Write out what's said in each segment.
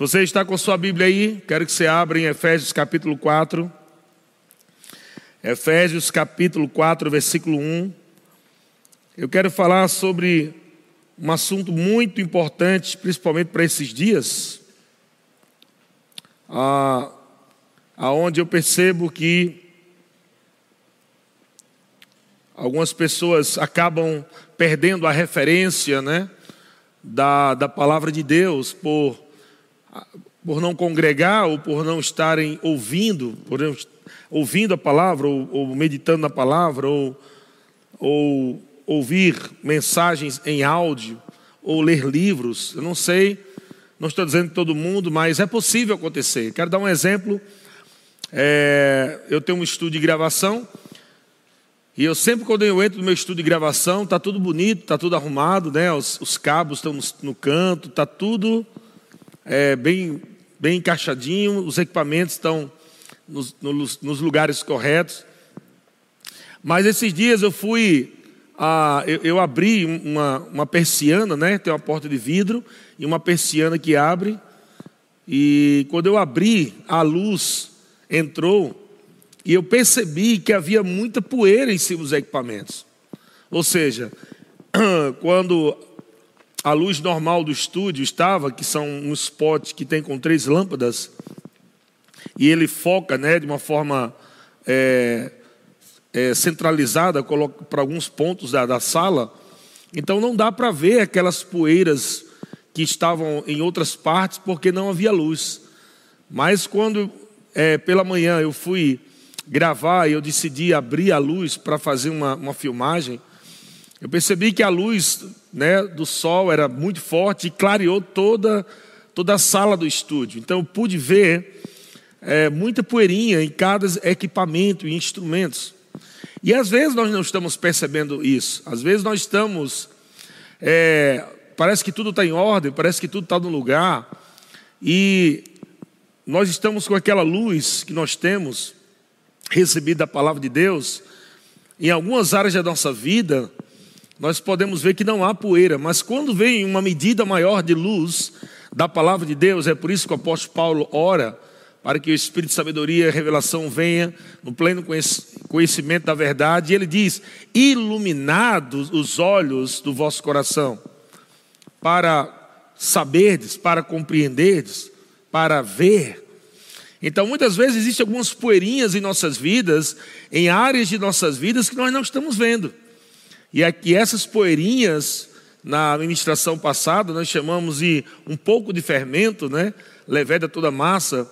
você está com a sua Bíblia aí, quero que você abra em Efésios capítulo 4. Efésios capítulo 4, versículo 1. Eu quero falar sobre um assunto muito importante, principalmente para esses dias, ah, aonde eu percebo que algumas pessoas acabam perdendo a referência, né, da, da palavra de Deus por por não congregar ou por não estarem ouvindo, por não, ouvindo a palavra ou, ou meditando na palavra ou, ou ouvir mensagens em áudio ou ler livros. Eu não sei, não estou dizendo todo mundo, mas é possível acontecer. Quero dar um exemplo. É, eu tenho um estúdio de gravação e eu sempre quando eu entro no meu estúdio de gravação está tudo bonito, está tudo arrumado, né? Os, os cabos estão no, no canto, está tudo é, bem, bem encaixadinho, os equipamentos estão nos, nos, nos lugares corretos. Mas esses dias eu fui, ah, eu, eu, abri uma, uma persiana, né? Tem uma porta de vidro e uma persiana que abre. E quando eu abri, a luz entrou e eu percebi que havia muita poeira em cima dos equipamentos. Ou seja, quando a luz normal do estúdio estava, que são um spot que tem com três lâmpadas, e ele foca né, de uma forma é, é, centralizada para alguns pontos da, da sala. Então não dá para ver aquelas poeiras que estavam em outras partes porque não havia luz. Mas quando é, pela manhã eu fui gravar e eu decidi abrir a luz para fazer uma, uma filmagem, eu percebi que a luz né, do sol era muito forte e clareou toda, toda a sala do estúdio. Então eu pude ver é, muita poeirinha em cada equipamento e instrumentos. E às vezes nós não estamos percebendo isso. Às vezes nós estamos. É, parece que tudo está em ordem, parece que tudo está no lugar. E nós estamos com aquela luz que nós temos recebido da palavra de Deus. Em algumas áreas da nossa vida, nós podemos ver que não há poeira, mas quando vem uma medida maior de luz da palavra de Deus, é por isso que o apóstolo Paulo ora para que o Espírito de sabedoria e revelação venha no pleno conhecimento da verdade, e ele diz: iluminados os olhos do vosso coração, para saberdes, para compreenderdes, para ver. Então, muitas vezes existem algumas poeirinhas em nossas vidas, em áreas de nossas vidas que nós não estamos vendo. E aqui essas poeirinhas, na administração passada, nós chamamos de um pouco de fermento, né? Leveda toda massa.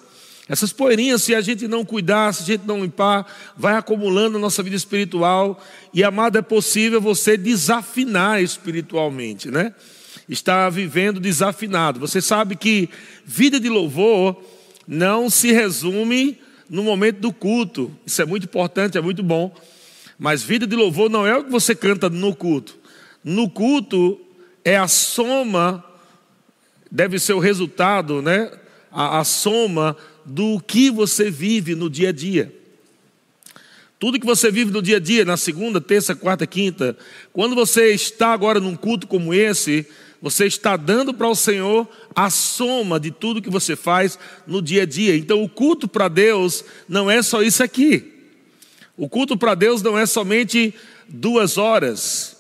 Essas poeirinhas, se a gente não cuidar, se a gente não limpar, vai acumulando na nossa vida espiritual. E, amado, é possível você desafinar espiritualmente, né? Está vivendo desafinado. Você sabe que vida de louvor não se resume no momento do culto. Isso é muito importante, é muito bom. Mas vida de louvor não é o que você canta no culto. No culto é a soma, deve ser o resultado, né? A, a soma do que você vive no dia a dia. Tudo que você vive no dia a dia, na segunda, terça, quarta, quinta, quando você está agora num culto como esse, você está dando para o Senhor a soma de tudo que você faz no dia a dia. Então, o culto para Deus não é só isso aqui. O culto para Deus não é somente duas horas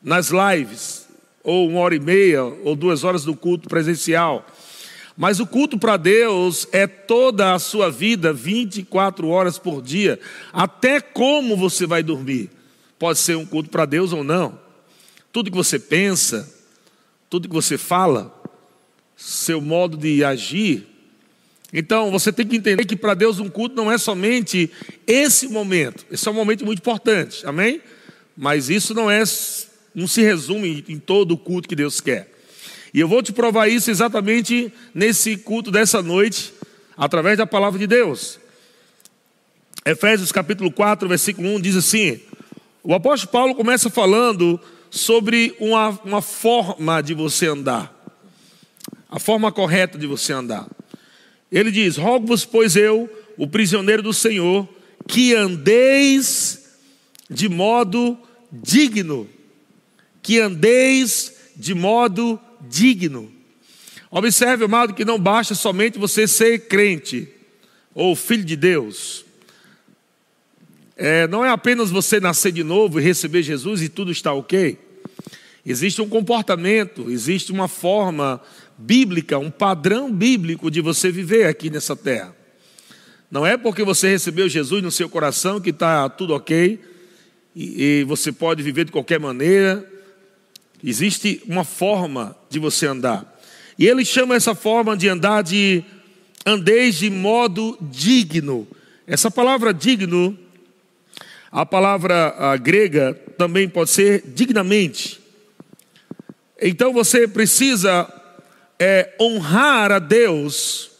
nas lives, ou uma hora e meia, ou duas horas do culto presencial. Mas o culto para Deus é toda a sua vida, 24 horas por dia, até como você vai dormir. Pode ser um culto para Deus ou não. Tudo que você pensa, tudo que você fala, seu modo de agir, então você tem que entender que para Deus um culto não é somente esse momento. Esse é um momento muito importante, amém? Mas isso não é, não se resume em todo o culto que Deus quer. E eu vou te provar isso exatamente nesse culto dessa noite, através da palavra de Deus. Efésios capítulo 4, versículo 1 diz assim: o apóstolo Paulo começa falando sobre uma, uma forma de você andar, a forma correta de você andar. Ele diz: Rogo-vos, pois eu, o prisioneiro do Senhor, que andeis de modo digno, que andeis de modo digno. Observe, amado, que não basta somente você ser crente ou filho de Deus. É, não é apenas você nascer de novo e receber Jesus e tudo está ok. Existe um comportamento, existe uma forma bíblica, um padrão bíblico de você viver aqui nessa terra. Não é porque você recebeu Jesus no seu coração que está tudo ok e, e você pode viver de qualquer maneira. Existe uma forma de você andar. E ele chama essa forma de andar de andeis de modo digno. Essa palavra digno, a palavra grega também pode ser dignamente. Então você precisa é, honrar a Deus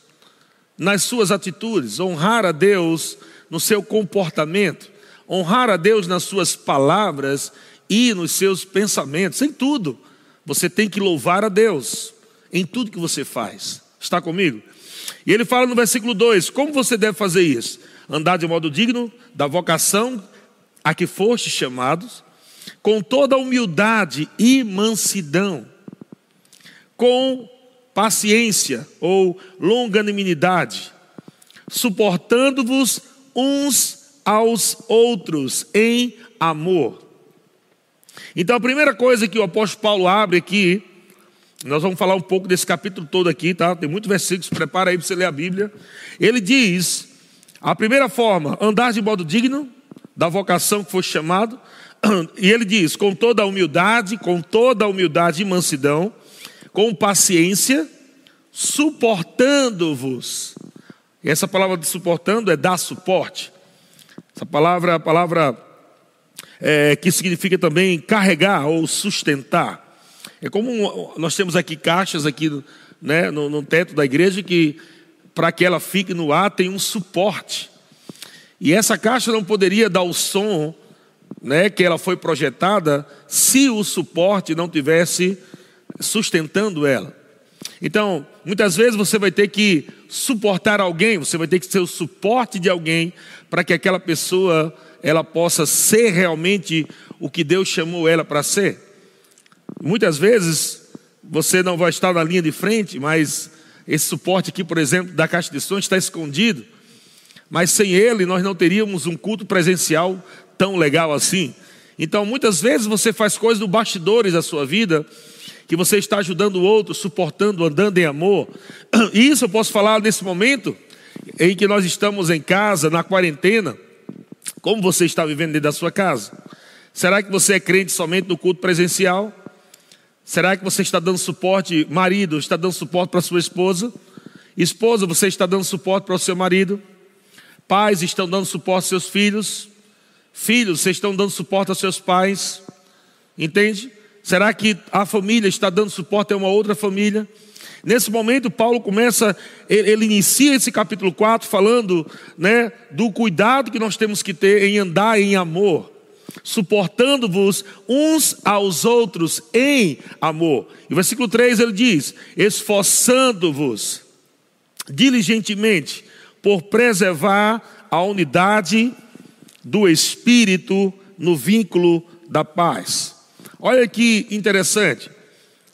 nas suas atitudes, honrar a Deus no seu comportamento, honrar a Deus nas suas palavras e nos seus pensamentos, em tudo. Você tem que louvar a Deus em tudo que você faz. Está comigo? E ele fala no versículo 2: como você deve fazer isso? Andar de modo digno da vocação a que foste chamados, com toda humildade e mansidão, com paciência ou longanimidade, suportando-vos uns aos outros em amor. Então a primeira coisa que o apóstolo Paulo abre aqui, nós vamos falar um pouco desse capítulo todo aqui, tá? Tem muitos versículos, prepara aí para você ler a Bíblia. Ele diz: a primeira forma, andar de modo digno da vocação que foi chamado, e ele diz: com toda a humildade, com toda a humildade e mansidão, com paciência, suportando-vos. Essa palavra de suportando é dar suporte. Essa palavra é a palavra é, que significa também carregar ou sustentar. É como nós temos aqui caixas aqui né, no, no teto da igreja que para que ela fique no ar tem um suporte. E essa caixa não poderia dar o som né, que ela foi projetada se o suporte não tivesse sustentando ela. Então, muitas vezes você vai ter que suportar alguém, você vai ter que ser o suporte de alguém para que aquela pessoa ela possa ser realmente o que Deus chamou ela para ser. Muitas vezes você não vai estar na linha de frente, mas esse suporte aqui, por exemplo, da caixa de som está escondido. Mas sem ele nós não teríamos um culto presencial tão legal assim. Então, muitas vezes você faz coisas do bastidores da sua vida, que você está ajudando o outro, suportando, andando em amor. E isso eu posso falar nesse momento em que nós estamos em casa, na quarentena. Como você está vivendo dentro da sua casa? Será que você é crente somente no culto presencial? Será que você está dando suporte, marido, está dando suporte para sua esposa? Esposa, você está dando suporte para o seu marido? Pais estão dando suporte aos seus filhos? Filhos, vocês estão dando suporte aos seus pais? Entende? Será que a família está dando suporte a uma outra família? Nesse momento, Paulo começa, ele, inicia esse capítulo 4 falando né, do cuidado que nós temos que ter em andar em amor, suportando-vos uns aos outros em amor. E o versículo 3 ele diz: esforçando-vos diligentemente por preservar a unidade do Espírito no vínculo da paz. Olha que interessante.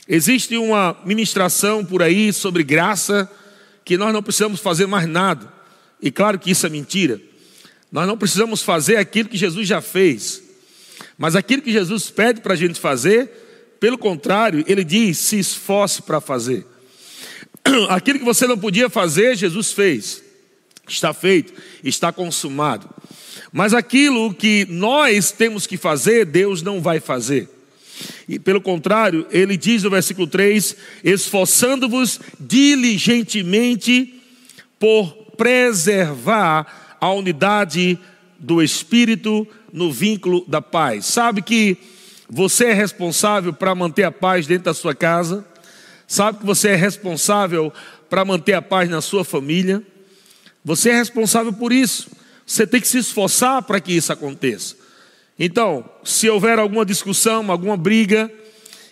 Existe uma ministração por aí sobre graça que nós não precisamos fazer mais nada. E claro que isso é mentira. Nós não precisamos fazer aquilo que Jesus já fez. Mas aquilo que Jesus pede para a gente fazer, pelo contrário, ele diz: se esforce para fazer. Aquilo que você não podia fazer, Jesus fez. Está feito, está consumado. Mas aquilo que nós temos que fazer, Deus não vai fazer. E pelo contrário, ele diz no versículo 3: esforçando-vos diligentemente por preservar a unidade do Espírito no vínculo da paz. Sabe que você é responsável para manter a paz dentro da sua casa? Sabe que você é responsável para manter a paz na sua família? Você é responsável por isso. Você tem que se esforçar para que isso aconteça. Então, se houver alguma discussão, alguma briga,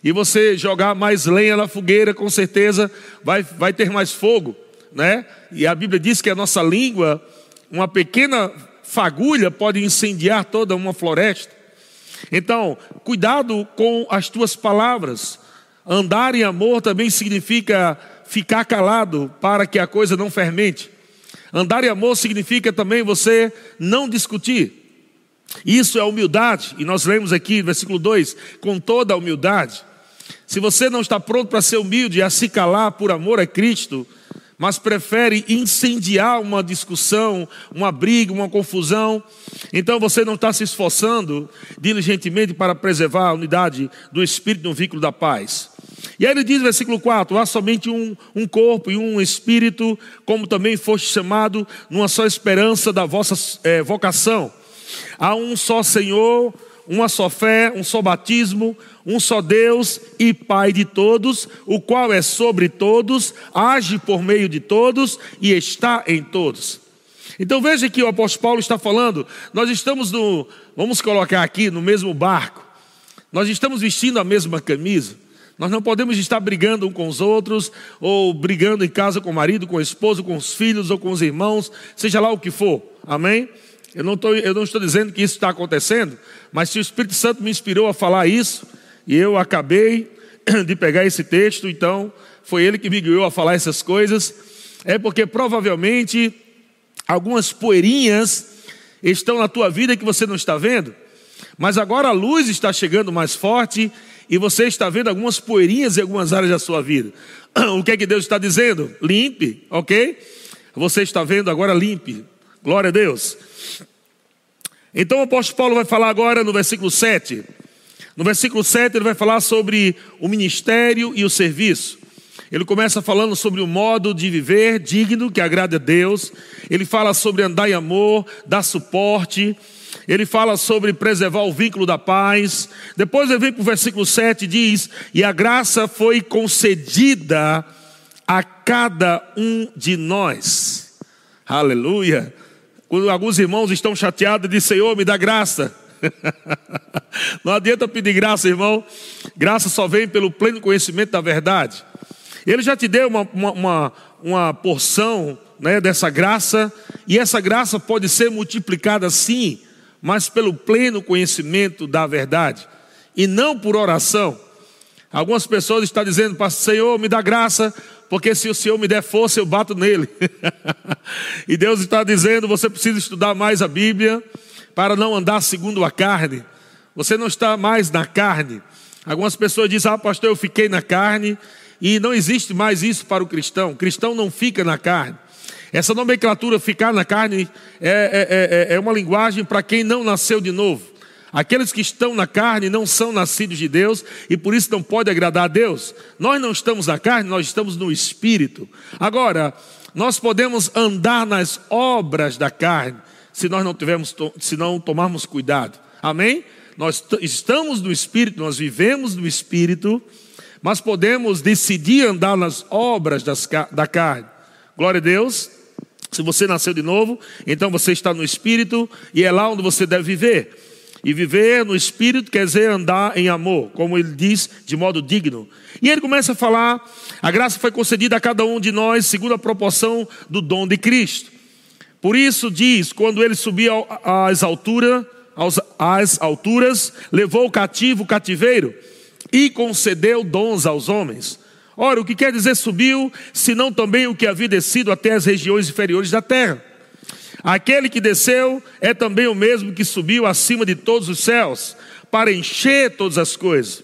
e você jogar mais lenha na fogueira, com certeza vai, vai ter mais fogo, né? E a Bíblia diz que a nossa língua, uma pequena fagulha pode incendiar toda uma floresta. Então, cuidado com as tuas palavras. Andar em amor também significa ficar calado para que a coisa não fermente. Andar em amor significa também você não discutir. Isso é humildade, e nós lemos aqui no versículo 2: com toda a humildade. Se você não está pronto para ser humilde e a se calar por amor a Cristo, mas prefere incendiar uma discussão, uma briga, uma confusão, então você não está se esforçando diligentemente para preservar a unidade do Espírito no vínculo da paz. E aí ele diz versículo 4: há somente um, um corpo e um espírito, como também foste chamado, numa só esperança da vossa é, vocação. Há um só Senhor, uma só fé, um só batismo, um só Deus e Pai de todos, o qual é sobre todos, age por meio de todos e está em todos. Então veja que o apóstolo Paulo está falando, nós estamos no, vamos colocar aqui, no mesmo barco, nós estamos vestindo a mesma camisa. Nós não podemos estar brigando um com os outros, ou brigando em casa com o marido, com o esposo, com os filhos ou com os irmãos, seja lá o que for. Amém? Eu não, tô, eu não estou dizendo que isso está acontecendo, mas se o Espírito Santo me inspirou a falar isso, e eu acabei de pegar esse texto, então foi ele que me guiou a falar essas coisas, é porque provavelmente algumas poeirinhas estão na tua vida que você não está vendo, mas agora a luz está chegando mais forte e você está vendo algumas poeirinhas em algumas áreas da sua vida. O que é que Deus está dizendo? Limpe, ok? Você está vendo agora limpe. Glória a Deus. Então o apóstolo Paulo vai falar agora no versículo 7. No versículo 7 ele vai falar sobre o ministério e o serviço. Ele começa falando sobre o modo de viver digno, que agrada a Deus. Ele fala sobre andar em amor, dar suporte. Ele fala sobre preservar o vínculo da paz. Depois ele vem para o versículo 7 e diz: E a graça foi concedida a cada um de nós. Aleluia. Quando alguns irmãos estão chateados, diz: Senhor, me dá graça. Não adianta pedir graça, irmão. Graça só vem pelo pleno conhecimento da verdade. Ele já te deu uma, uma, uma, uma porção né, dessa graça, e essa graça pode ser multiplicada sim, mas pelo pleno conhecimento da verdade, e não por oração. Algumas pessoas estão dizendo, Senhor, me dá graça, porque se o Senhor me der força, eu bato nele. e Deus está dizendo: você precisa estudar mais a Bíblia para não andar segundo a carne. Você não está mais na carne. Algumas pessoas dizem: Ah, pastor, eu fiquei na carne. E não existe mais isso para o cristão. O cristão não fica na carne. Essa nomenclatura, ficar na carne, é, é, é, é uma linguagem para quem não nasceu de novo. Aqueles que estão na carne não são nascidos de Deus e por isso não pode agradar a Deus. Nós não estamos na carne, nós estamos no espírito. Agora, nós podemos andar nas obras da carne se nós não tivermos, se não tomarmos cuidado. Amém? Nós estamos no espírito, nós vivemos no espírito, mas podemos decidir andar nas obras das, da carne. Glória a Deus. Se você nasceu de novo, então você está no espírito e é lá onde você deve viver. E viver no espírito quer dizer andar em amor, como ele diz, de modo digno. E ele começa a falar: a graça foi concedida a cada um de nós segundo a proporção do dom de Cristo. Por isso diz: quando ele subiu às alturas, às alturas, levou o cativo o cativeiro e concedeu dons aos homens. Ora, o que quer dizer subiu, senão também o que havia descido até as regiões inferiores da terra? Aquele que desceu é também o mesmo que subiu acima de todos os céus, para encher todas as coisas.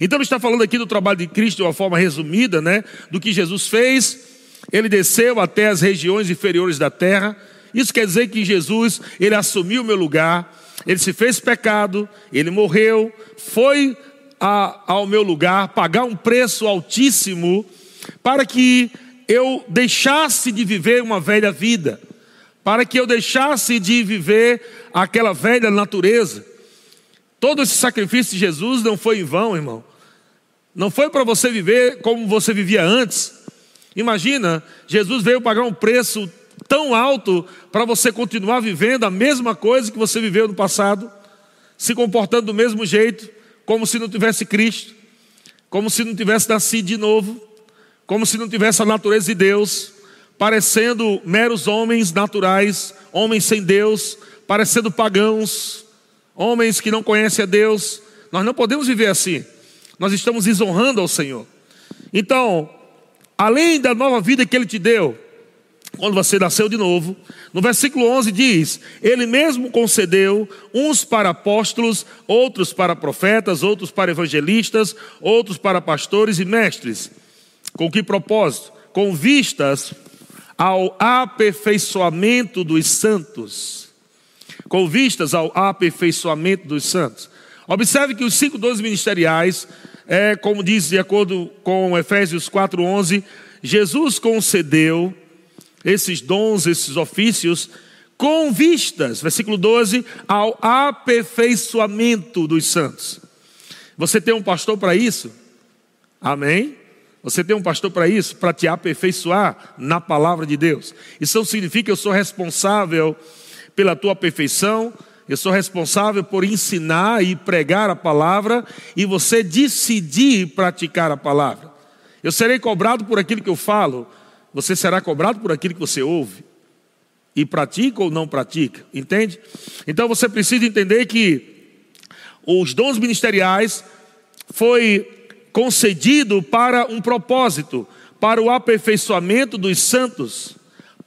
Então está falando aqui do trabalho de Cristo de uma forma resumida, né? Do que Jesus fez. Ele desceu até as regiões inferiores da terra. Isso quer dizer que Jesus, ele assumiu o meu lugar, ele se fez pecado, ele morreu, foi a, ao meu lugar pagar um preço altíssimo para que eu deixasse de viver uma velha vida para que eu deixasse de viver aquela velha natureza. Todo esse sacrifício de Jesus não foi em vão, irmão. Não foi para você viver como você vivia antes. Imagina, Jesus veio pagar um preço tão alto para você continuar vivendo a mesma coisa que você viveu no passado, se comportando do mesmo jeito, como se não tivesse Cristo, como se não tivesse nascido de novo, como se não tivesse a natureza de Deus parecendo meros homens naturais, homens sem Deus, parecendo pagãos, homens que não conhecem a Deus. Nós não podemos viver assim. Nós estamos desonrando ao Senhor. Então, além da nova vida que ele te deu, quando você nasceu de novo, no versículo 11 diz: Ele mesmo concedeu uns para apóstolos, outros para profetas, outros para evangelistas, outros para pastores e mestres. Com que propósito? Com vistas ao aperfeiçoamento dos santos. Com vistas ao aperfeiçoamento dos santos. Observe que os cinco dons ministeriais, é, como diz de acordo com Efésios 4,11, Jesus concedeu esses dons, esses ofícios, com vistas, versículo 12, ao aperfeiçoamento dos santos. Você tem um pastor para isso? Amém? Você tem um pastor para isso? Para te aperfeiçoar na palavra de Deus. Isso não significa que eu sou responsável pela tua perfeição, eu sou responsável por ensinar e pregar a palavra e você decidir praticar a palavra. Eu serei cobrado por aquilo que eu falo, você será cobrado por aquilo que você ouve e pratica ou não pratica, entende? Então você precisa entender que os dons ministeriais foi concedido para um propósito, para o aperfeiçoamento dos santos,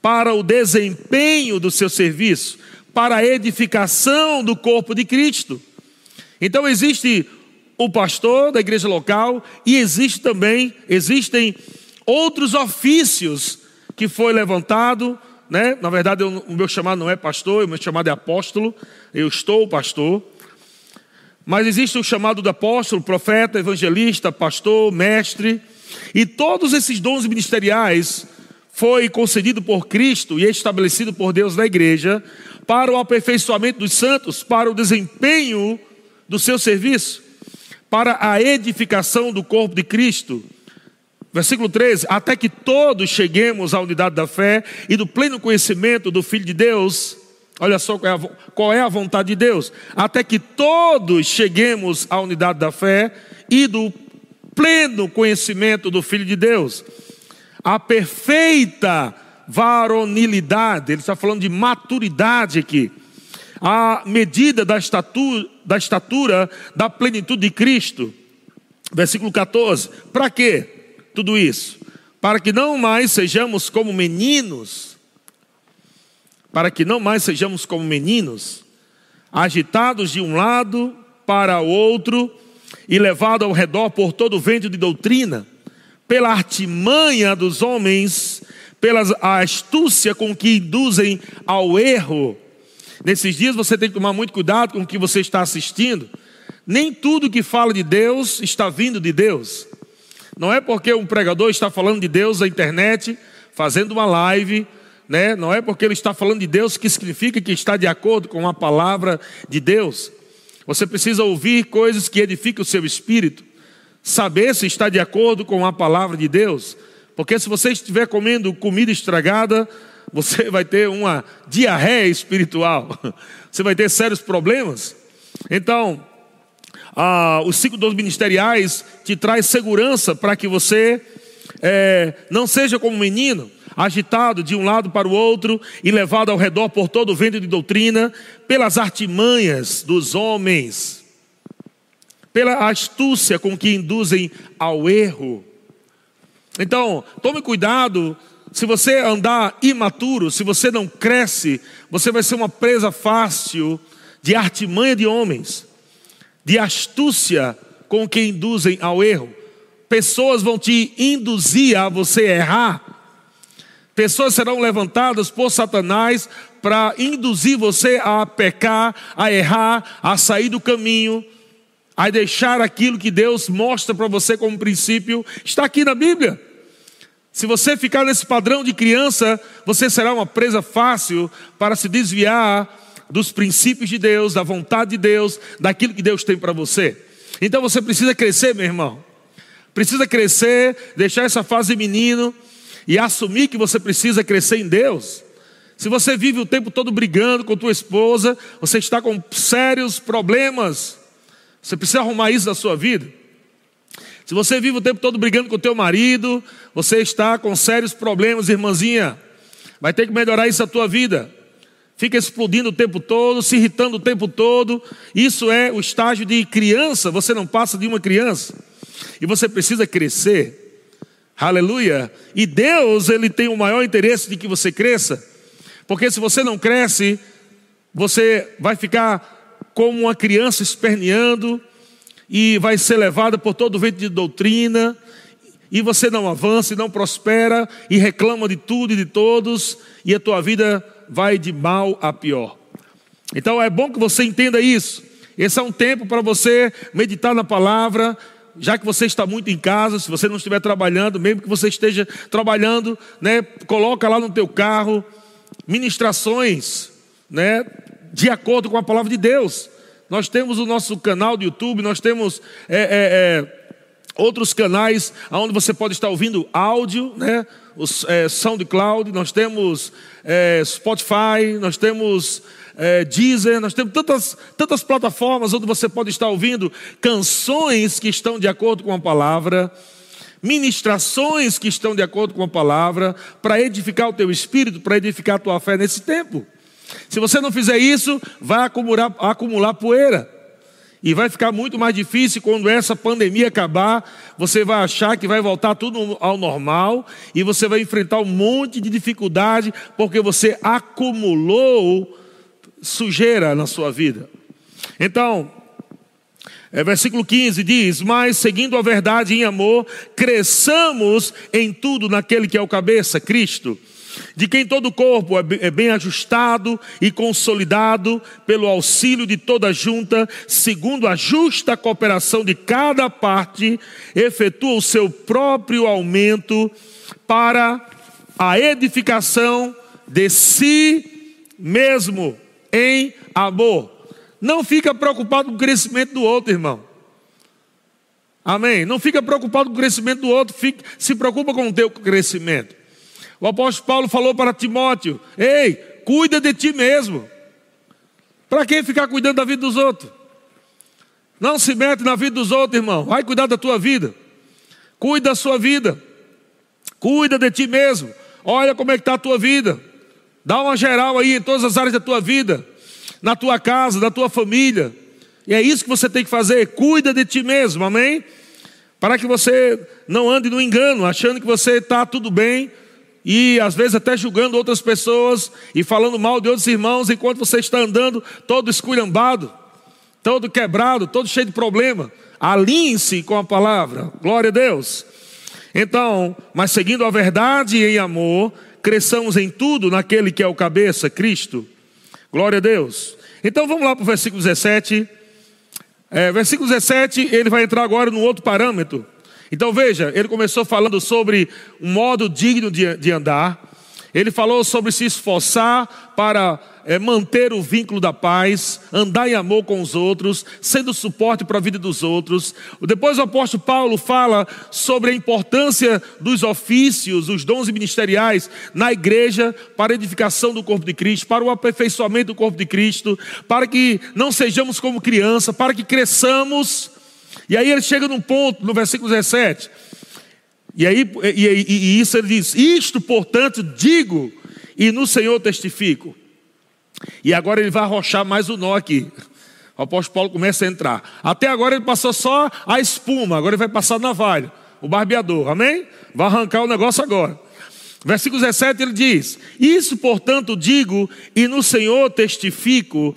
para o desempenho do seu serviço, para a edificação do corpo de Cristo. Então existe o pastor da igreja local e existe também existem outros ofícios que foi levantado, né? Na verdade, o meu chamado não é pastor, o meu chamado é apóstolo. Eu estou pastor. Mas existe o chamado do apóstolo, profeta, evangelista, pastor, mestre, e todos esses dons ministeriais foi concedido por Cristo e estabelecido por Deus na igreja para o aperfeiçoamento dos santos, para o desempenho do seu serviço, para a edificação do corpo de Cristo Versículo 13: Até que todos cheguemos à unidade da fé e do pleno conhecimento do Filho de Deus. Olha só qual é, a, qual é a vontade de Deus. Até que todos cheguemos à unidade da fé e do pleno conhecimento do Filho de Deus. A perfeita varonilidade, ele está falando de maturidade aqui. A medida da estatura, da estatura da plenitude de Cristo. Versículo 14: Para quê? tudo isso? Para que não mais sejamos como meninos, para que não mais sejamos como meninos, agitados de um lado para o outro e levados ao redor por todo o vento de doutrina, pela artimanha dos homens, pela astúcia com que induzem ao erro. Nesses dias você tem que tomar muito cuidado com o que você está assistindo. Nem tudo que fala de Deus está vindo de Deus. Não é porque um pregador está falando de Deus na internet, fazendo uma live, né? Não é porque ele está falando de Deus que significa que está de acordo com a palavra de Deus. Você precisa ouvir coisas que edificam o seu espírito, saber se está de acordo com a palavra de Deus, porque se você estiver comendo comida estragada, você vai ter uma diarreia espiritual, você vai ter sérios problemas. Então, ah, os cinco dons ministeriais te traz segurança para que você é, não seja como um menino, agitado de um lado para o outro e levado ao redor por todo o vento de doutrina, pelas artimanhas dos homens, pela astúcia com que induzem ao erro. Então, tome cuidado, se você andar imaturo, se você não cresce, você vai ser uma presa fácil de artimanha de homens de astúcia com que induzem ao erro. Pessoas vão te induzir a você errar. Pessoas serão levantadas por Satanás para induzir você a pecar, a errar, a sair do caminho, a deixar aquilo que Deus mostra para você como princípio. Está aqui na Bíblia. Se você ficar nesse padrão de criança, você será uma presa fácil para se desviar dos princípios de Deus, da vontade de Deus, daquilo que Deus tem para você. Então você precisa crescer, meu irmão. Precisa crescer, deixar essa fase menino e assumir que você precisa crescer em Deus. Se você vive o tempo todo brigando com tua esposa, você está com sérios problemas. Você precisa arrumar isso na sua vida. Se você vive o tempo todo brigando com teu marido, você está com sérios problemas, irmãzinha. Vai ter que melhorar isso na tua vida fica explodindo o tempo todo, se irritando o tempo todo. Isso é o estágio de criança, você não passa de uma criança. E você precisa crescer. Aleluia. E Deus, ele tem o maior interesse de que você cresça. Porque se você não cresce, você vai ficar como uma criança esperneando e vai ser levada por todo o vento de doutrina, e você não avança e não prospera e reclama de tudo e de todos, e a tua vida vai de mal a pior. Então é bom que você entenda isso. Esse é um tempo para você meditar na palavra, já que você está muito em casa, se você não estiver trabalhando, mesmo que você esteja trabalhando, né, coloca lá no teu carro ministrações, né, de acordo com a palavra de Deus. Nós temos o nosso canal do YouTube, nós temos é, é, é, outros canais onde você pode estar ouvindo áudio, né? Os é, SoundCloud, nós temos é, Spotify, nós temos é, Deezer, nós temos tantas, tantas plataformas onde você pode estar ouvindo canções que estão de acordo com a palavra, ministrações que estão de acordo com a palavra, para edificar o teu espírito, para edificar a tua fé nesse tempo. Se você não fizer isso, vai acumular, acumular poeira. E vai ficar muito mais difícil quando essa pandemia acabar. Você vai achar que vai voltar tudo ao normal e você vai enfrentar um monte de dificuldade porque você acumulou sujeira na sua vida. Então, é, versículo 15 diz: Mas seguindo a verdade em amor, cresçamos em tudo naquele que é o cabeça, Cristo, de quem todo o corpo é, é bem ajustado e consolidado pelo auxílio de toda junta, segundo a justa cooperação de cada parte, efetua o seu próprio aumento para a edificação de si mesmo em amor. Não fica preocupado com o crescimento do outro, irmão. Amém? Não fica preocupado com o crescimento do outro, fica, se preocupa com o teu crescimento. O apóstolo Paulo falou para Timóteo: Ei, cuida de ti mesmo. Para que ficar cuidando da vida dos outros? Não se mete na vida dos outros, irmão. Vai cuidar da tua vida. Cuida da sua vida. Cuida de ti mesmo. Olha como é que está a tua vida. Dá uma geral aí em todas as áreas da tua vida, na tua casa, na tua família. E é isso que você tem que fazer. Cuida de ti mesmo, amém? Para que você não ande no engano, achando que você está tudo bem e às vezes até julgando outras pessoas e falando mal de outros irmãos enquanto você está andando todo esculhambado, todo quebrado, todo cheio de problema. Alinhe-se com a palavra. Glória a Deus. Então, mas seguindo a verdade em amor, cresçamos em tudo naquele que é o cabeça, Cristo. Glória a Deus. Então vamos lá para o versículo 17. É, versículo 17, ele vai entrar agora no outro parâmetro. Então veja, ele começou falando sobre um modo digno de, de andar. Ele falou sobre se esforçar para é, manter o vínculo da paz, andar em amor com os outros, sendo suporte para a vida dos outros. Depois o apóstolo Paulo fala sobre a importância dos ofícios, os dons ministeriais na igreja para a edificação do corpo de Cristo, para o aperfeiçoamento do corpo de Cristo, para que não sejamos como criança, para que cresçamos. E aí ele chega num ponto, no versículo 17. E aí, e, e, e isso ele diz: Isto, portanto, digo, e no Senhor testifico. E agora ele vai arrochar mais o nó aqui. O apóstolo Paulo começa a entrar. Até agora ele passou só a espuma, agora ele vai passar a navalha, o barbeador, amém? Vai arrancar o negócio agora. Versículo 17 ele diz: Isso, portanto, digo, e no Senhor testifico,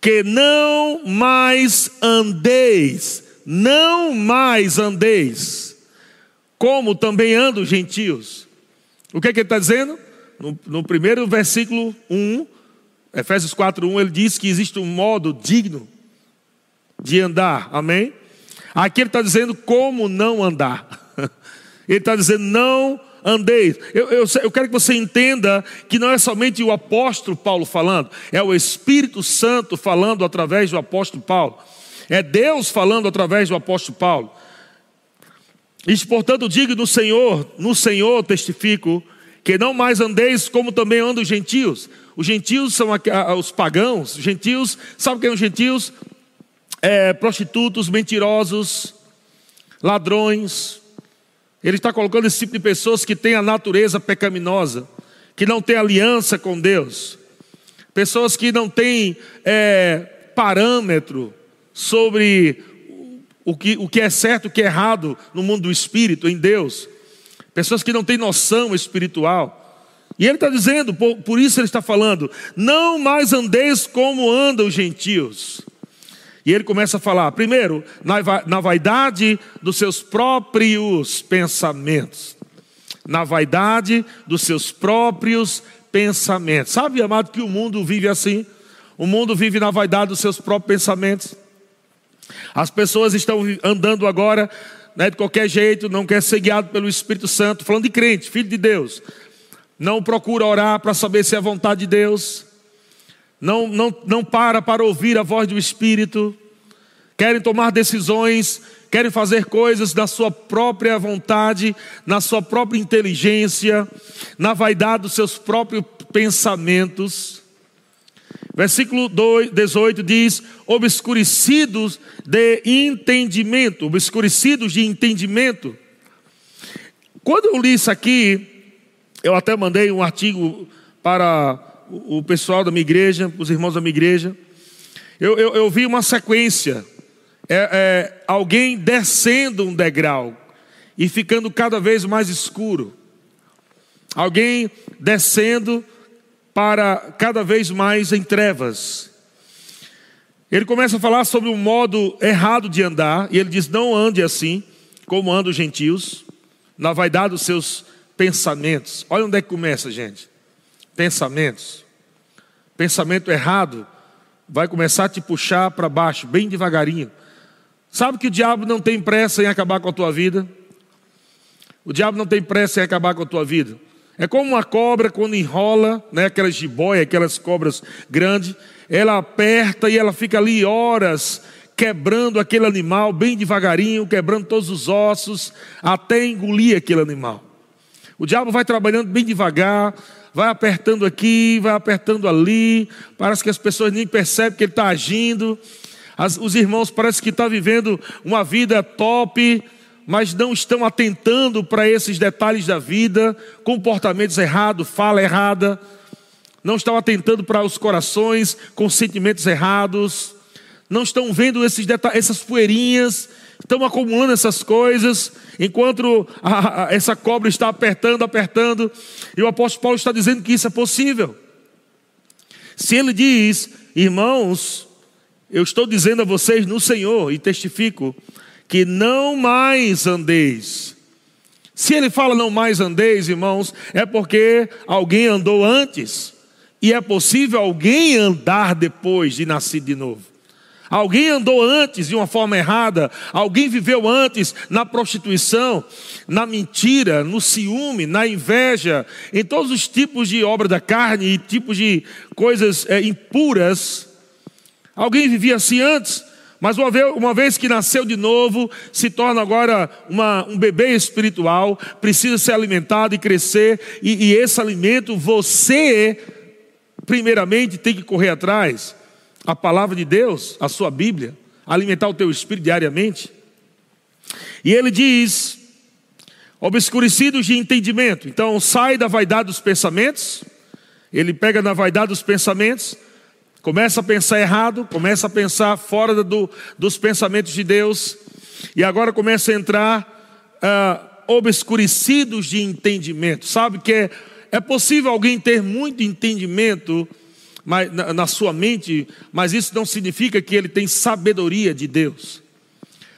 que não mais andeis, não mais andeis, como também andam os gentios. O que, é que ele está dizendo? No, no primeiro versículo 1, Efésios 4:1 ele diz que existe um modo digno de andar, amém? Aqui ele está dizendo como não andar. Ele está dizendo não andeis. Eu, eu, eu, quero que você entenda que não é somente o apóstolo Paulo falando, é o Espírito Santo falando através do apóstolo Paulo. É Deus falando através do apóstolo Paulo. Isso, portanto, digo no Senhor, no Senhor testifico que não mais andeis como também andam os gentios. Os gentios são os pagãos, os gentios, sabe quem são os gentios? É, prostitutos, mentirosos, ladrões. Ele está colocando esse tipo de pessoas que têm a natureza pecaminosa, que não têm aliança com Deus, pessoas que não têm é, parâmetro sobre o que, o que é certo, o que é errado no mundo do espírito, em Deus pessoas que não têm noção espiritual. E ele está dizendo, por, por isso ele está falando, não mais andeis como andam os gentios. E ele começa a falar, primeiro, na, na vaidade dos seus próprios pensamentos. Na vaidade dos seus próprios pensamentos. Sabe, amado, que o mundo vive assim? O mundo vive na vaidade dos seus próprios pensamentos. As pessoas estão andando agora né, de qualquer jeito, não quer ser guiado pelo Espírito Santo, falando de crente, filho de Deus. Não procura orar para saber se é a vontade de Deus. Não, não, não para para ouvir a voz do Espírito. Querem tomar decisões, querem fazer coisas na sua própria vontade, na sua própria inteligência, na vaidade dos seus próprios pensamentos. Versículo 18 diz: obscurecidos de entendimento, obscurecidos de entendimento. Quando eu li isso aqui, eu até mandei um artigo para o pessoal da minha igreja, os irmãos da minha igreja. Eu, eu, eu vi uma sequência: é, é, alguém descendo um degrau e ficando cada vez mais escuro. Alguém descendo para cada vez mais em trevas. Ele começa a falar sobre um modo errado de andar, e ele diz: Não ande assim, como andam os gentios, na vaidade dos seus pensamentos. Olha onde é que começa, gente. Pensamentos. Pensamento errado vai começar a te puxar para baixo, bem devagarinho. Sabe que o diabo não tem pressa em acabar com a tua vida? O diabo não tem pressa em acabar com a tua vida. É como uma cobra quando enrola, né, aquelas jiboias, aquelas cobras grandes, ela aperta e ela fica ali horas quebrando aquele animal bem devagarinho, quebrando todos os ossos, até engolir aquele animal. O diabo vai trabalhando bem devagar, vai apertando aqui, vai apertando ali, parece que as pessoas nem percebem que ele está agindo. As, os irmãos parece que estão tá vivendo uma vida top, mas não estão atentando para esses detalhes da vida, comportamentos errados, fala errada, não estão atentando para os corações com sentimentos errados, não estão vendo esses essas poeirinhas, estão acumulando essas coisas, enquanto a, a, essa cobra está apertando, apertando, e o apóstolo Paulo está dizendo que isso é possível. Se ele diz, irmãos, eu estou dizendo a vocês no Senhor e testifico que não mais andeis. Se ele fala não mais andeis, irmãos, é porque alguém andou antes. E é possível alguém andar depois de nascer de novo. Alguém andou antes de uma forma errada, alguém viveu antes na prostituição, na mentira, no ciúme, na inveja, em todos os tipos de obra da carne e tipos de coisas é, impuras. Alguém vivia assim antes, mas uma vez, uma vez, que nasceu de novo, se torna agora uma, um bebê espiritual, precisa ser alimentado e crescer, e, e esse alimento você, primeiramente, tem que correr atrás. A palavra de Deus, a sua Bíblia, alimentar o teu espírito diariamente. E ele diz: obscurecidos de entendimento. Então sai da vaidade dos pensamentos, ele pega na vaidade dos pensamentos Começa a pensar errado, começa a pensar fora do, dos pensamentos de Deus, e agora começa a entrar uh, obscurecidos de entendimento. Sabe que é, é possível alguém ter muito entendimento mas, na, na sua mente, mas isso não significa que ele tem sabedoria de Deus.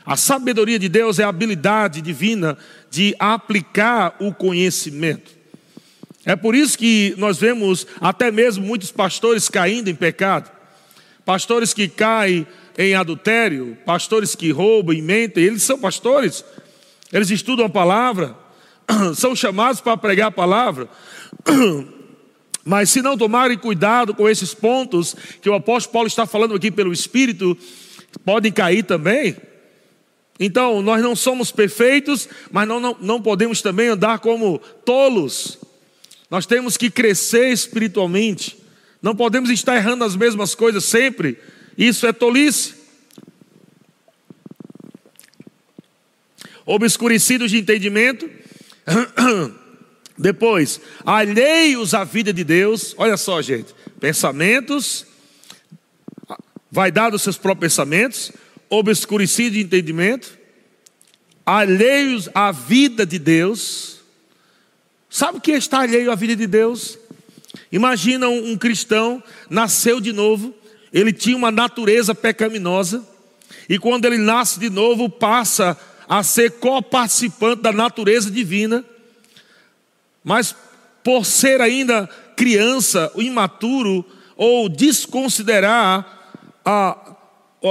A sabedoria de Deus é a habilidade divina de aplicar o conhecimento. É por isso que nós vemos até mesmo muitos pastores caindo em pecado. Pastores que caem em adultério, pastores que roubam e mentem, eles são pastores. Eles estudam a palavra, são chamados para pregar a palavra. Mas se não tomarem cuidado com esses pontos que o apóstolo Paulo está falando aqui pelo Espírito, podem cair também. Então, nós não somos perfeitos, mas não, não, não podemos também andar como tolos. Nós temos que crescer espiritualmente. Não podemos estar errando as mesmas coisas sempre. Isso é tolice. Obscurecidos de entendimento. Depois, alheios à vida de Deus. Olha só, gente. Pensamentos. Vai dar os seus próprios pensamentos. Obscurecido de entendimento. Alheios à vida de Deus Sabe o que é estar alheio à vida de Deus? Imagina um, um cristão, nasceu de novo, ele tinha uma natureza pecaminosa, e quando ele nasce de novo, passa a ser co-participante da natureza divina, mas por ser ainda criança, imaturo, ou desconsiderar a,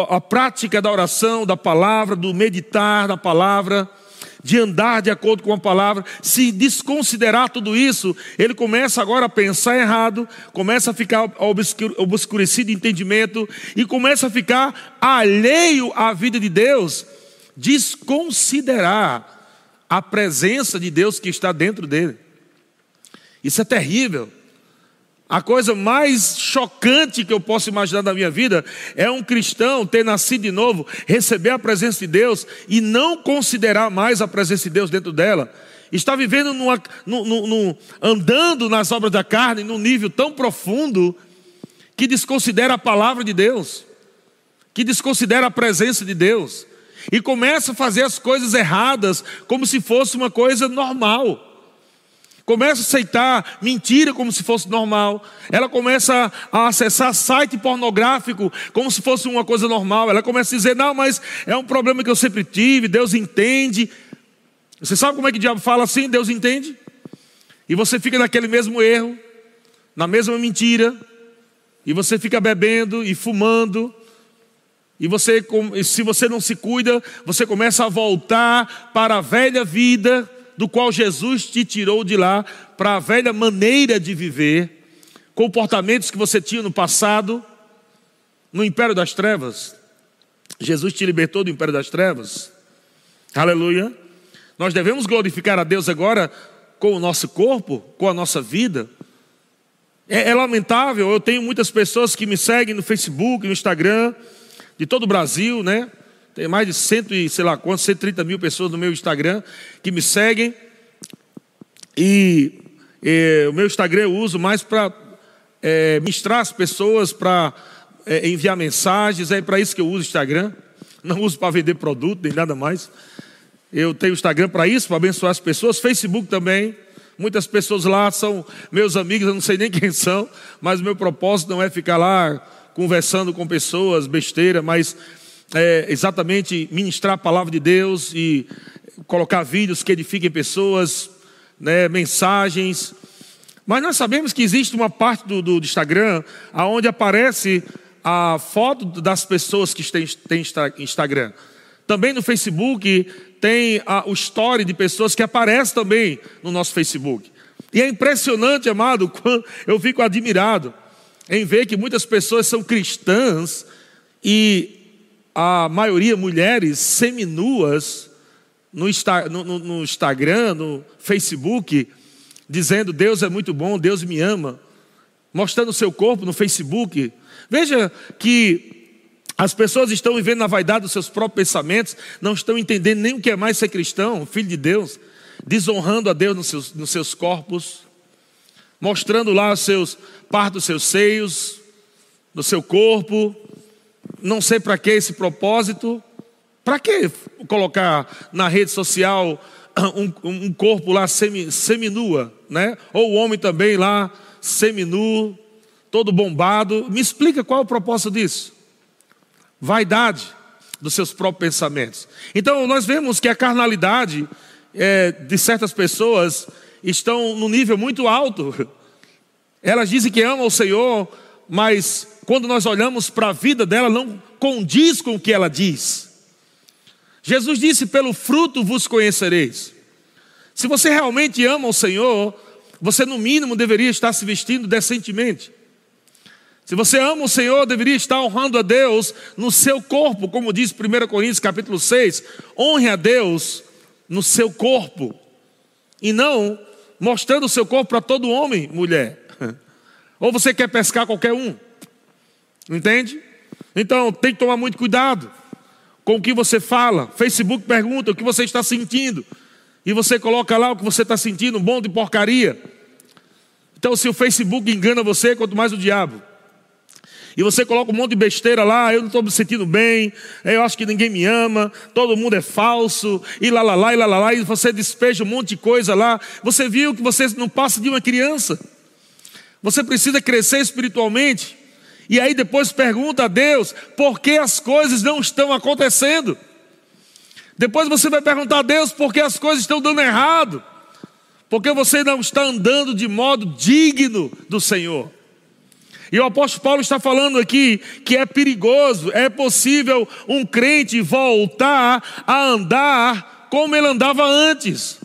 a prática da oração, da palavra, do meditar da palavra, de andar de acordo com a palavra, se desconsiderar tudo isso, ele começa agora a pensar errado, começa a ficar obscurecido de entendimento e começa a ficar alheio à vida de Deus, desconsiderar a presença de Deus que está dentro dele. Isso é terrível. A coisa mais chocante que eu posso imaginar na minha vida é um cristão ter nascido de novo, receber a presença de Deus e não considerar mais a presença de Deus dentro dela. Está vivendo numa, no, no, andando nas obras da carne num nível tão profundo que desconsidera a palavra de Deus, que desconsidera a presença de Deus e começa a fazer as coisas erradas como se fosse uma coisa normal começa a aceitar mentira como se fosse normal, ela começa a acessar site pornográfico como se fosse uma coisa normal, ela começa a dizer: não, mas é um problema que eu sempre tive, Deus entende. Você sabe como é que o diabo fala assim? Deus entende? E você fica naquele mesmo erro, na mesma mentira, e você fica bebendo e fumando, e você, se você não se cuida, você começa a voltar para a velha vida do qual Jesus te tirou de lá para a velha maneira de viver, comportamentos que você tinha no passado, no império das trevas. Jesus te libertou do império das trevas. Aleluia. Nós devemos glorificar a Deus agora com o nosso corpo, com a nossa vida. É, é, lamentável, eu tenho muitas pessoas que me seguem no Facebook, no Instagram, de todo o Brasil, né? Tem mais de cento e sei lá quantos, 130 mil pessoas no meu Instagram que me seguem. E, o meu Instagram eu uso mais para é, ministrar as pessoas, para é, enviar mensagens. É para isso que eu uso o Instagram. Não uso para vender produto nem nada mais. Eu tenho o Instagram para isso, para abençoar as pessoas. Facebook também. Muitas pessoas lá são meus amigos, eu não sei nem quem são, mas o meu propósito não é ficar lá conversando com pessoas, besteira, mas é, exatamente ministrar a palavra de Deus e colocar vídeos que edifiquem pessoas, né, mensagens. Mas nós sabemos que existe uma parte do, do Instagram onde aparece a foto das pessoas que têm, Instagram. Também no Facebook tem a, o story de pessoas que aparecem também no nosso Facebook. E é impressionante, amado, eu fico admirado em ver que muitas pessoas são cristãs e a maioria mulheres seminuas no, no, no Instagram, no Facebook, dizendo Deus é muito bom, Deus me ama, mostrando o seu corpo no Facebook. Veja que as pessoas estão vivendo na vaidade dos seus próprios pensamentos, não estão entendendo nem o que é mais ser cristão, filho de Deus, desonrando a Deus nos seus, nos seus corpos, mostrando lá os seus partes dos seus seios, no seu corpo, não sei para que esse propósito. Para que colocar na rede social um, um corpo lá semi, seminua, né? Ou o homem também lá seminu, todo bombado. Me explica qual é o propósito disso? Vaidade dos seus próprios pensamentos. Então nós vemos que a carnalidade é, de certas pessoas estão no nível muito alto. Elas dizem que amam o Senhor, mas quando nós olhamos para a vida dela, não condiz com o que ela diz. Jesus disse: pelo fruto vos conhecereis. Se você realmente ama o Senhor, você no mínimo deveria estar se vestindo decentemente. Se você ama o Senhor, deveria estar honrando a Deus no seu corpo, como diz 1 Coríntios capítulo 6, honre a Deus no seu corpo, e não mostrando o seu corpo para todo homem, mulher. Ou você quer pescar qualquer um? Entende? Então tem que tomar muito cuidado com o que você fala. Facebook pergunta o que você está sentindo. E você coloca lá o que você está sentindo, um bom de porcaria. Então, se o Facebook engana você, quanto mais o diabo. e você coloca um monte de besteira lá, eu não estou me sentindo bem, eu acho que ninguém me ama, todo mundo é falso, e lá, lá, lá, e lá, lá, lá, e você despeja um monte de coisa lá. Você viu que você não passa de uma criança. Você precisa crescer espiritualmente. E aí depois pergunta a Deus por que as coisas não estão acontecendo. Depois você vai perguntar a Deus por que as coisas estão dando errado. Porque você não está andando de modo digno do Senhor. E o apóstolo Paulo está falando aqui que é perigoso, é possível um crente voltar a andar como ele andava antes.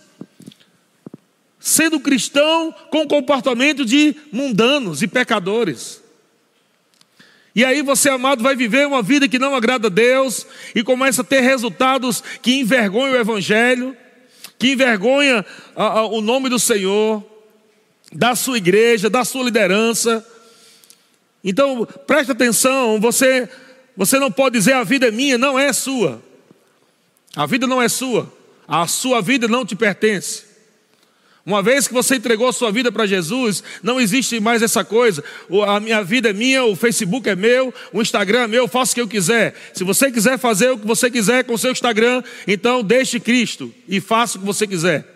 Sendo cristão com comportamento de mundanos e pecadores. E aí você, amado, vai viver uma vida que não agrada a Deus e começa a ter resultados que envergonham o Evangelho, que envergonha a, a, o nome do Senhor, da sua igreja, da sua liderança. Então, preste atenção, você, você não pode dizer a vida é minha, não é sua. A vida não é sua. A sua vida não te pertence. Uma vez que você entregou a sua vida para Jesus, não existe mais essa coisa. A minha vida é minha, o Facebook é meu, o Instagram é meu, eu faço o que eu quiser. Se você quiser fazer o que você quiser com o seu Instagram, então deixe Cristo e faça o que você quiser.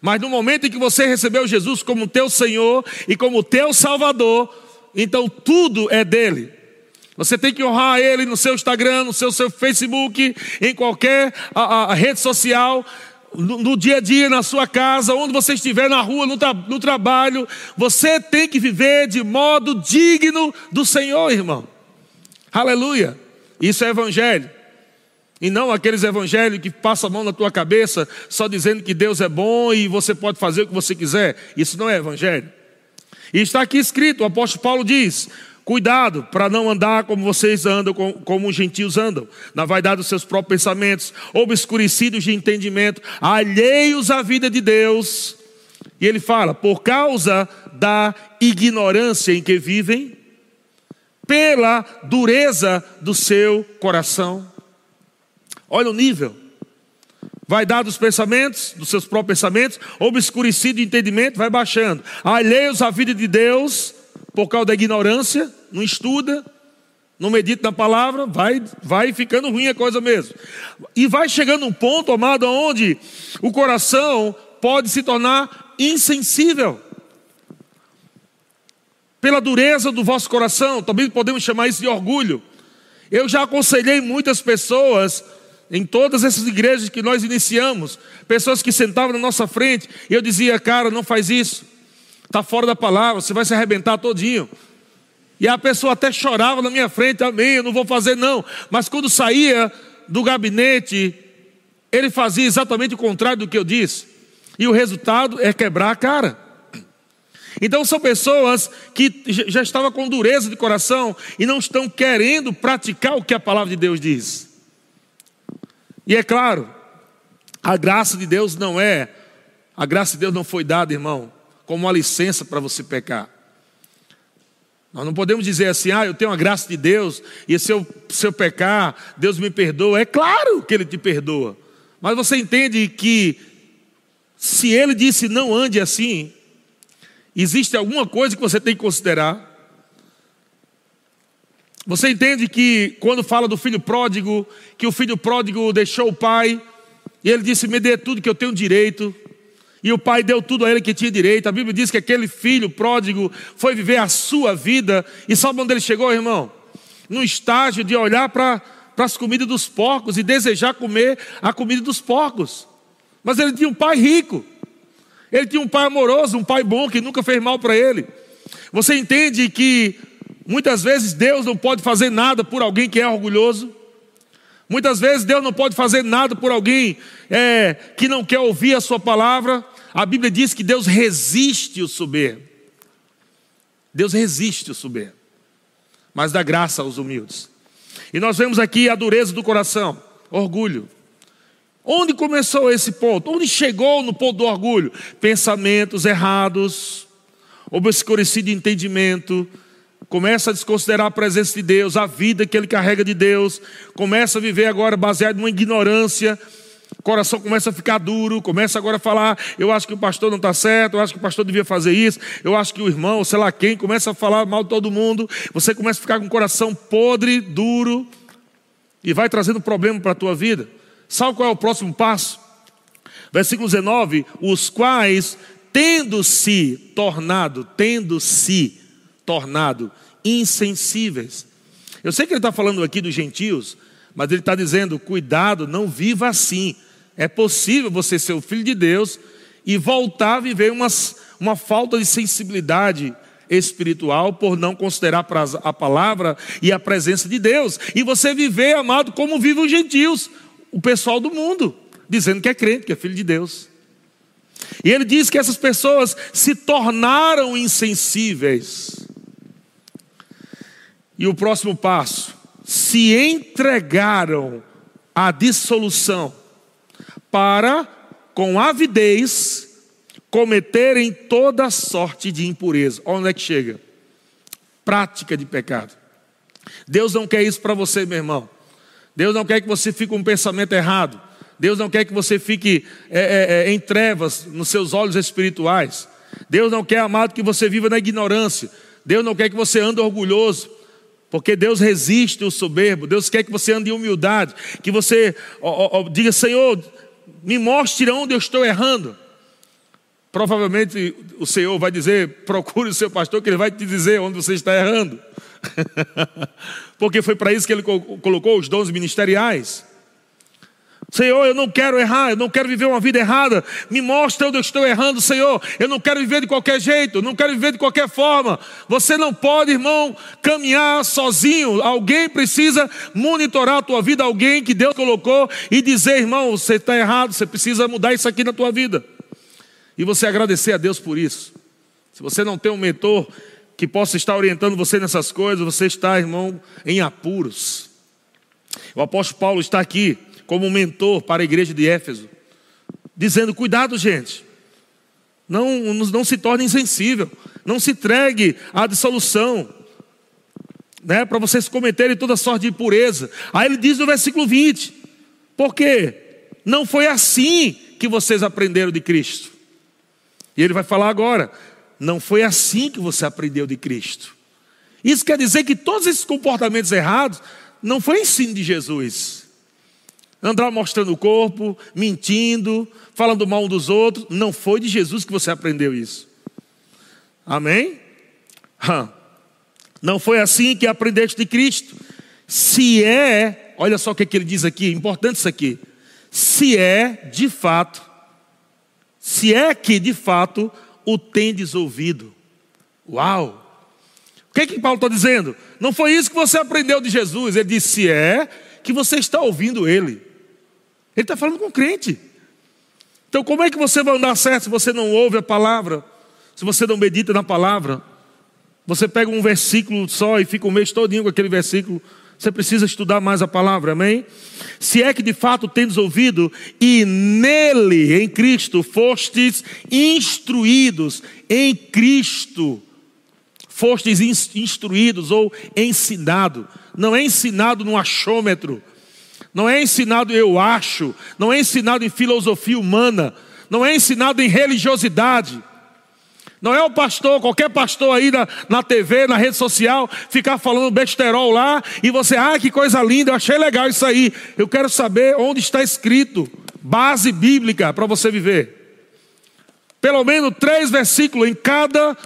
Mas no momento em que você recebeu Jesus como teu Senhor e como teu Salvador, então tudo é dele. Você tem que honrar ele no seu Instagram, no seu, seu Facebook, em qualquer a, a rede social, no, dia a dia, na sua casa, onde você estiver, na rua, no, tra, no trabalho. Você tem que viver de modo digno do Senhor, irmão. Aleluia. Isso é evangelho. E não aqueles evangelhos que passam a mão na tua cabeça só dizendo que Deus é bom e você pode fazer o que você quiser. Isso não é evangelho. E está aqui escrito, o apóstolo Paulo diz: Cuidado para não andar como vocês andam, como os gentios andam, na vaidade dos seus próprios pensamentos, obscurecidos de entendimento, alheios à vida de Deus. E ele fala: por causa da ignorância em que vivem, pela dureza do seu coração. Olha o nível. Vaidade dos pensamentos, dos seus próprios pensamentos, obscurecido de entendimento, vai baixando. Alheios à vida de Deus, por causa da ignorância, não estuda, não medita na palavra, vai, vai ficando ruim a coisa mesmo. E vai chegando um ponto, amado, onde o coração pode se tornar insensível. Pela dureza do vosso coração, também podemos chamar isso de orgulho. Eu já aconselhei muitas pessoas em todas essas igrejas que nós iniciamos, pessoas que sentavam na nossa frente, e eu dizia, cara, não faz isso, está fora da palavra, você vai se arrebentar todinho. E a pessoa até chorava na minha frente, amém, eu não vou fazer não. Mas quando saía do gabinete, ele fazia exatamente o contrário do que eu disse. E o resultado é quebrar a cara. Então são pessoas que já estavam com dureza de coração e não estão querendo praticar o que a palavra de Deus diz. E é claro, a graça de Deus não é, a graça de Deus não foi dada, irmão, como uma licença para você pecar. Nós não podemos dizer assim, ah, eu tenho a graça de Deus, e se eu, se eu pecar, Deus me perdoa. É claro que Ele te perdoa. Mas você entende que, se Ele disse não ande assim, existe alguma coisa que você tem que considerar. Você entende que quando fala do filho pródigo, que o filho pródigo deixou o pai, e ele disse: Me dê tudo que eu tenho direito. E o pai deu tudo a ele que tinha direito. A Bíblia diz que aquele filho pródigo foi viver a sua vida. E sabe onde ele chegou, irmão? No estágio de olhar para as comidas dos porcos e desejar comer a comida dos porcos. Mas ele tinha um pai rico. Ele tinha um pai amoroso, um pai bom que nunca fez mal para ele. Você entende que Muitas vezes Deus não pode fazer nada por alguém que é orgulhoso. Muitas vezes Deus não pode fazer nada por alguém é, que não quer ouvir a sua palavra. A Bíblia diz que Deus resiste o soberbo. Deus resiste o soberbo, mas dá graça aos humildes. E nós vemos aqui a dureza do coração, orgulho. Onde começou esse ponto? Onde chegou no ponto do orgulho? Pensamentos errados, obscurecido entendimento, começa a desconsiderar a presença de Deus, a vida que ele carrega de Deus, começa a viver agora baseado numa ignorância, coração começa a ficar duro, começa agora a falar: eu acho que o pastor não está certo, eu acho que o pastor devia fazer isso, eu acho que o irmão, sei lá quem, começa a falar mal de todo mundo. Você começa a ficar com o coração podre, duro, e vai trazendo problema para a tua vida. Sabe qual é o próximo passo? Versículo 19: os quais, tendo-se tornado, tendo-se tornado insensíveis. Eu sei que ele está falando aqui dos gentios, mas ele está dizendo: cuidado, não viva assim. É possível você ser o filho de Deus e voltar a viver uma, uma falta de sensibilidade espiritual por não considerar a palavra e a presença de Deus. E você viver, amado, como vivem os gentios, o pessoal do mundo, dizendo que é crente, que é filho de Deus. E ele diz que essas pessoas se tornaram insensíveis. E o próximo passo, se entregaram à dissolução para, com avidez, cometerem toda sorte de impureza. Onde é que chega? Prática de pecado. Deus não quer isso para você, meu irmão. Deus não quer que você fique com um pensamento errado. Deus não quer que você fique é, é, é, em trevas nos seus olhos espirituais. Deus não quer, amado, que você viva na ignorância. Deus não quer que você ande orgulhoso. Porque Deus resiste o soberbo, Deus quer que você ande em humildade, que você ó, ó, diga, Senhor, me mostre onde eu estou errando. Provavelmente o Senhor vai dizer: procure o seu pastor, que ele vai te dizer onde você está errando. Porque foi para isso que ele colocou os dons ministeriais. Senhor, eu não quero errar, eu não quero viver uma vida errada. Me mostra onde eu estou errando, Senhor. Eu não quero viver de qualquer jeito, não quero viver de qualquer forma. Você não pode, irmão, caminhar sozinho. Alguém precisa monitorar a tua vida, alguém que Deus colocou e dizer, irmão, você está errado, você precisa mudar isso aqui na tua vida. E você agradecer a Deus por isso. Se você não tem um mentor que possa estar orientando você nessas coisas, você está, irmão, em apuros. O apóstolo Paulo está aqui como mentor para a igreja de Éfeso, dizendo: cuidado, gente, não, não se torne insensível, não se entregue à dissolução, né, para vocês cometerem toda sorte de impureza. Aí ele diz no versículo 20: por quê? Não foi assim que vocês aprenderam de Cristo. E ele vai falar agora: não foi assim que você aprendeu de Cristo. Isso quer dizer que todos esses comportamentos errados não foi ensino de Jesus andar mostrando o corpo, mentindo, falando mal um dos outros. Não foi de Jesus que você aprendeu isso. Amém? Não foi assim que aprendeste de Cristo. Se é, olha só o que, é que ele diz aqui, importante isso aqui. Se é, de fato, se é que de fato o tendes ouvido. Uau! O que é que Paulo está dizendo? Não foi isso que você aprendeu de Jesus. Ele disse: se é que você está ouvindo ele. Ele está falando com crente. Então, como é que você vai andar certo se você não ouve a palavra? Se você não medita na palavra? Você pega um versículo só e fica o mês todinho com aquele versículo. Você precisa estudar mais a palavra, amém? Se é que de fato tendes ouvido e nele, em Cristo, fostes instruídos, em Cristo, fostes instruídos ou ensinado. Não é ensinado no achômetro, não é ensinado eu acho, não é ensinado em filosofia humana, não é ensinado em religiosidade. Não é o pastor, qualquer pastor aí na, na TV, na rede social, ficar falando besterol lá e você, ah, que coisa linda, eu achei legal isso aí. Eu quero saber onde está escrito, base bíblica para você viver. Pelo menos três versículos em cada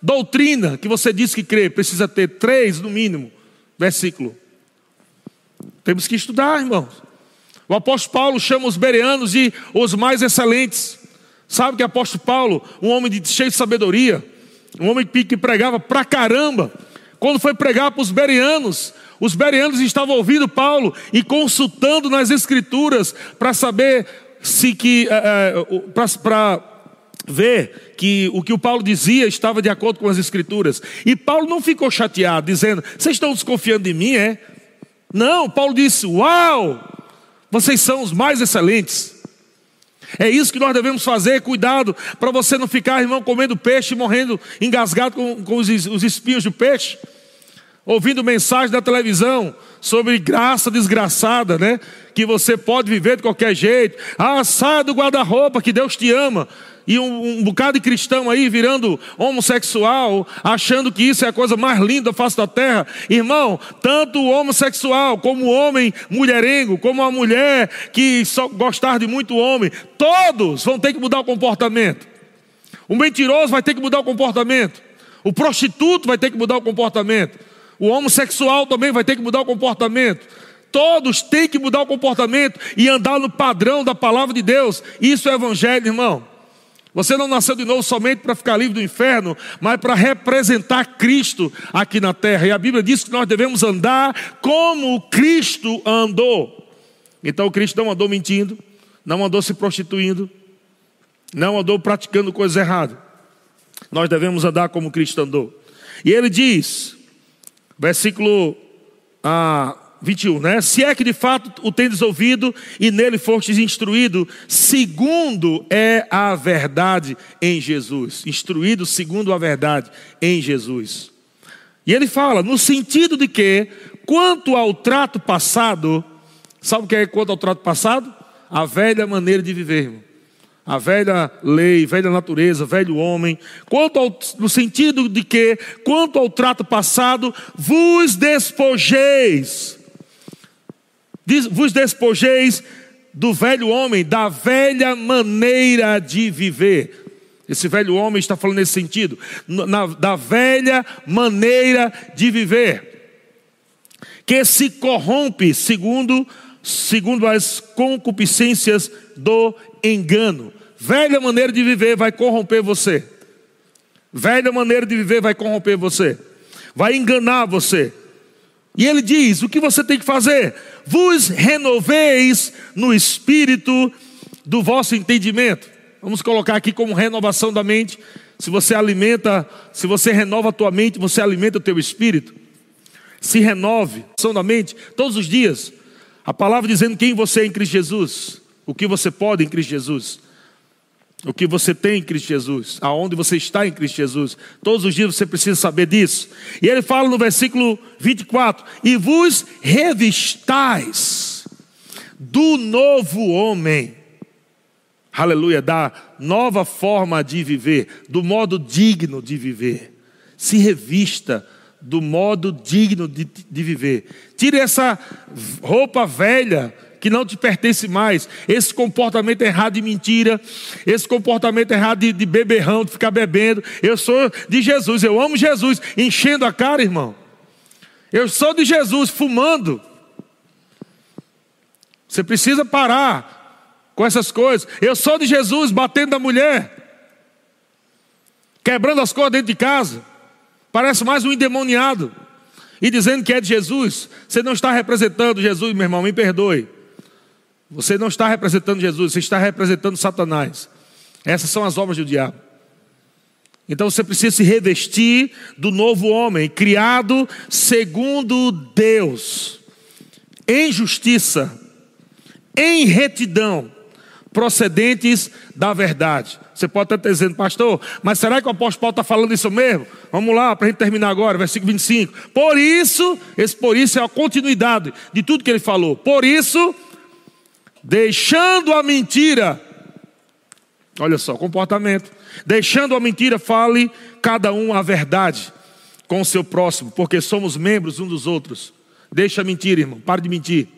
doutrina que você diz que crê, precisa ter três no mínimo versículo. Temos que estudar, irmãos. O apóstolo Paulo chama os bereanos de os mais excelentes. Sabe que o apóstolo Paulo, um homem de, cheio de sabedoria, um homem que pregava pra caramba, quando foi pregar para os bereanos, os bereanos estavam ouvindo Paulo e consultando nas escrituras para saber se que é, é para ver que o que o Paulo dizia estava de acordo com as escrituras. E Paulo não ficou chateado, dizendo: "Vocês estão desconfiando de mim, é? Não, Paulo disse: Uau, vocês são os mais excelentes. É isso que nós devemos fazer, cuidado, para você não ficar, irmão, comendo peixe, morrendo engasgado com, com os, os espinhos do peixe. ouvindo mensagem da televisão sobre graça desgraçada, né? Que você pode viver de qualquer jeito. Ah, saia do guarda-roupa que Deus te ama. E um, um, bocado de cristão aí virando homossexual, achando que isso é a coisa mais linda da face da terra. Irmão, tanto o homossexual, como o homem mulherengo, como a mulher que só gostar de muito homem, todos vão ter que mudar o comportamento. O mentiroso vai ter que mudar o comportamento. O prostituto vai ter que mudar o comportamento. O homossexual também vai ter que mudar o comportamento. Todos têm que mudar o comportamento e andar no padrão da palavra de Deus. Isso é evangelho, irmão. Você não nasceu de novo somente para ficar livre do inferno, mas para representar Cristo aqui na terra. E a Bíblia diz que nós devemos andar como Cristo andou. Então o Cristo não andou mentindo, não andou se prostituindo, não andou praticando coisas erradas. Nós devemos andar como Cristo andou. E ele diz, versículo ah, 21, né? Se é que de fato o tendes ouvido e nele fostes instruído, segundo é a verdade em Jesus. Instruído segundo a verdade em Jesus. E ele fala, no sentido de que, quanto ao trato passado, sabe o que é quanto ao trato passado? A velha maneira de viver, a velha lei, velha natureza, velho homem, quanto ao, no sentido de que, quanto ao trato passado, vos despojeis, vos despojeis do velho homem, da velha maneira de viver. Esse velho homem está falando nesse sentido, na, da velha maneira de viver, que se corrompe segundo, segundo as concupiscências do engano. Velha maneira de viver vai corromper você. Velha maneira de viver vai corromper você. Vai enganar você. E ele diz: o que você tem que fazer? Vos renoveis no espírito do vosso entendimento. Vamos colocar aqui como renovação da mente. Se você alimenta, se você renova a tua mente, você alimenta o teu espírito. Se renove, ação da mente, todos os dias. A palavra dizendo quem você é em Cristo Jesus, o que você pode em Cristo Jesus o que você tem em Cristo Jesus, aonde você está em Cristo Jesus. Todos os dias você precisa saber disso. E ele fala no versículo 24: E vos revistais do novo homem. Aleluia, da nova forma de viver, do modo digno de viver. Se revista do modo digno de, de viver. Tire essa roupa velha que não te pertence mais, esse comportamento errado de mentira, esse comportamento errado de, de beberrão, de ficar bebendo. Eu sou de Jesus, eu amo Jesus, enchendo a cara, irmão. Eu sou de Jesus, fumando. Você precisa parar com essas coisas. Eu sou de Jesus, batendo na mulher, quebrando as coisas dentro de casa. Parece mais um endemoniado. E dizendo que é de Jesus, você não está representando Jesus, meu irmão, me perdoe. Você não está representando Jesus, você está representando Satanás. Essas são as obras do diabo. Então você precisa se revestir do novo homem, criado segundo Deus, em justiça, em retidão, procedentes da verdade. Você pode estar dizendo, pastor, mas será que o apóstolo Paulo está falando isso mesmo? Vamos lá, para a gente terminar agora, versículo 25. Por isso, esse por isso é a continuidade de tudo que ele falou. Por isso, deixando a mentira, olha só, comportamento, deixando a mentira, fale cada um a verdade com o seu próximo, porque somos membros um dos outros. Deixa a mentira, irmão, pare de mentir.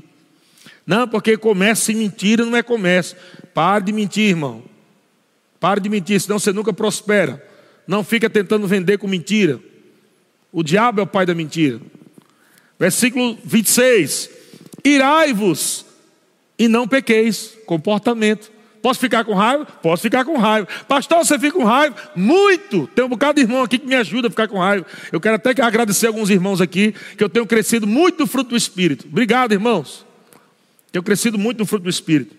Não, porque comércio em mentira não é comércio. Pare de mentir, irmão. Pare de mentir, senão você nunca prospera. Não fica tentando vender com mentira. O diabo é o pai da mentira. Versículo 26. Irai-vos e não pequeis. Comportamento. Posso ficar com raiva? Posso ficar com raiva. Pastor, você fica com raiva? Muito! Tem um bocado de irmão aqui que me ajuda a ficar com raiva. Eu quero até agradecer alguns irmãos aqui, que eu tenho crescido muito fruto do Espírito. Obrigado, irmãos. Tenho crescido muito fruto do Espírito.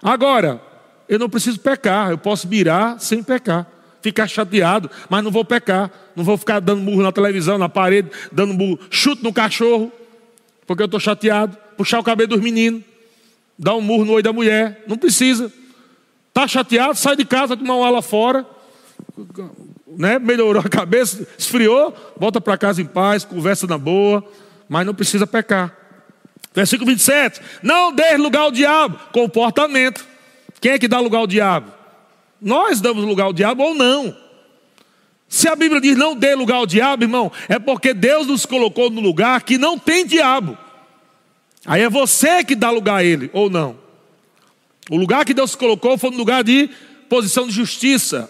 Agora, eu não preciso pecar, eu posso virar sem pecar. Ficar chateado, mas não vou pecar. Não vou ficar dando murro na televisão, na parede, dando murro, chute no cachorro, porque eu estou chateado. Puxar o cabelo dos meninos dar um murro no olho da mulher. Não precisa. Está chateado, sai de casa, tomar uma lá fora. né, melhorou a cabeça, esfriou, volta para casa em paz, conversa na boa, mas não precisa pecar. Versículo 27. Não dê lugar ao diabo. Comportamento. Quem é que dá lugar ao diabo? Nós damos lugar ao diabo ou não. Se a Bíblia diz não dê lugar ao diabo, irmão, é porque Deus nos colocou no lugar que não tem diabo. Aí é você que dá lugar a ele, ou não. O lugar que Deus colocou foi no lugar de posição de justiça,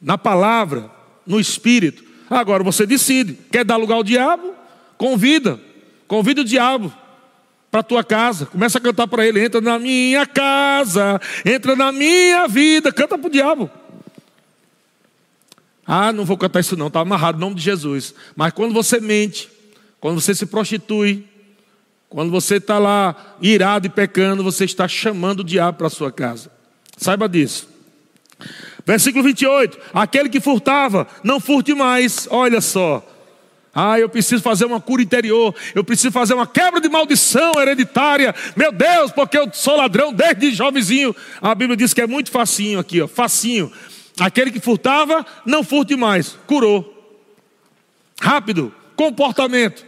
na palavra, no espírito. Agora você decide: quer dar lugar ao diabo? Convida, convida o diabo para tua casa, começa a cantar para ele: entra na minha casa, entra na minha vida, canta para o diabo. Ah, não vou cantar isso não, está amarrado em nome de Jesus. Mas quando você mente, quando você se prostitui, quando você está lá irado e pecando, você está chamando o diabo para sua casa. Saiba disso. Versículo 28. Aquele que furtava, não furte mais. Olha só. Ah, eu preciso fazer uma cura interior. Eu preciso fazer uma quebra de maldição hereditária. Meu Deus, porque eu sou ladrão desde jovenzinho. A Bíblia diz que é muito facinho aqui, ó, facinho. Aquele que furtava, não furte mais. Curou. Rápido. Comportamento.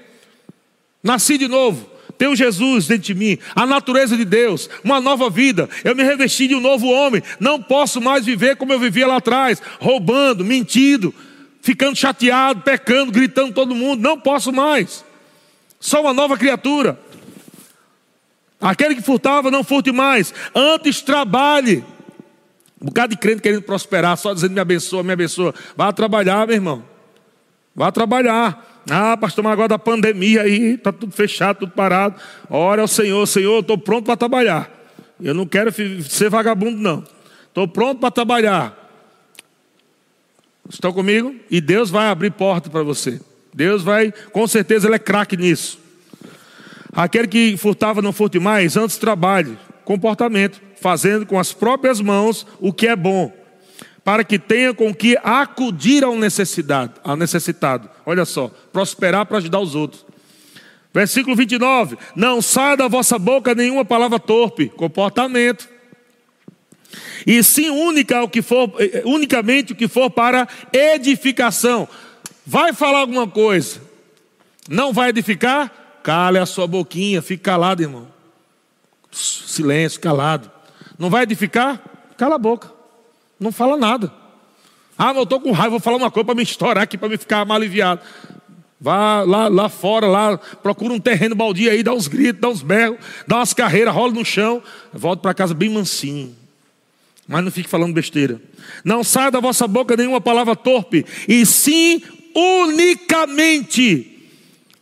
Nasci de novo. Tenho Jesus dentro de mim, a natureza de Deus, uma nova vida. Eu me revesti de um novo homem. Não posso mais viver como eu vivia lá atrás, roubando, mentindo, ficando chateado, pecando, gritando todo mundo. Não posso mais. Sou uma nova criatura. Aquele que furtava, não furte mais. Antes trabalhe um bocado de crente querendo prosperar, só dizendo me abençoa, me abençoa. Vá trabalhar, meu irmão. Vá trabalhar. Ah, pastor, mas agora da pandemia aí, está tudo fechado, tudo parado. Ora ao Senhor, Senhor, eu estou pronto para trabalhar. Eu não quero ser vagabundo, não. Estou pronto para trabalhar. Estão comigo? E Deus vai abrir porta para você. Deus vai, com certeza, Ele é craque nisso. Aquele que furtava não furte mais, antes trabalhe. Comportamento fazendo com as próprias mãos o que é bom, para que tenha com que acudir ao necessidade, ao necessitado. Olha só, prosperar para ajudar os outros. Versículo 29: Não saia da vossa boca nenhuma palavra torpe, comportamento. E sim única o que for, eh, unicamente o que for para edificação. Vai falar alguma coisa, não vai edificar? Cale a sua boquinha, fique calado, irmão. Silêncio, calado. Não vai edificar? Cala a boca. Não fala nada. Ah, mas eu estou com raiva, vou falar uma coisa para me estourar aqui, para me ficar mal aliviado. Vá lá, lá fora, lá, procura um terreno baldio aí, dá uns gritos, dá uns berros, dá umas carreiras, rola no chão, volta para casa bem mansinho. Mas não fique falando besteira. Não saia da vossa boca nenhuma palavra torpe, e sim unicamente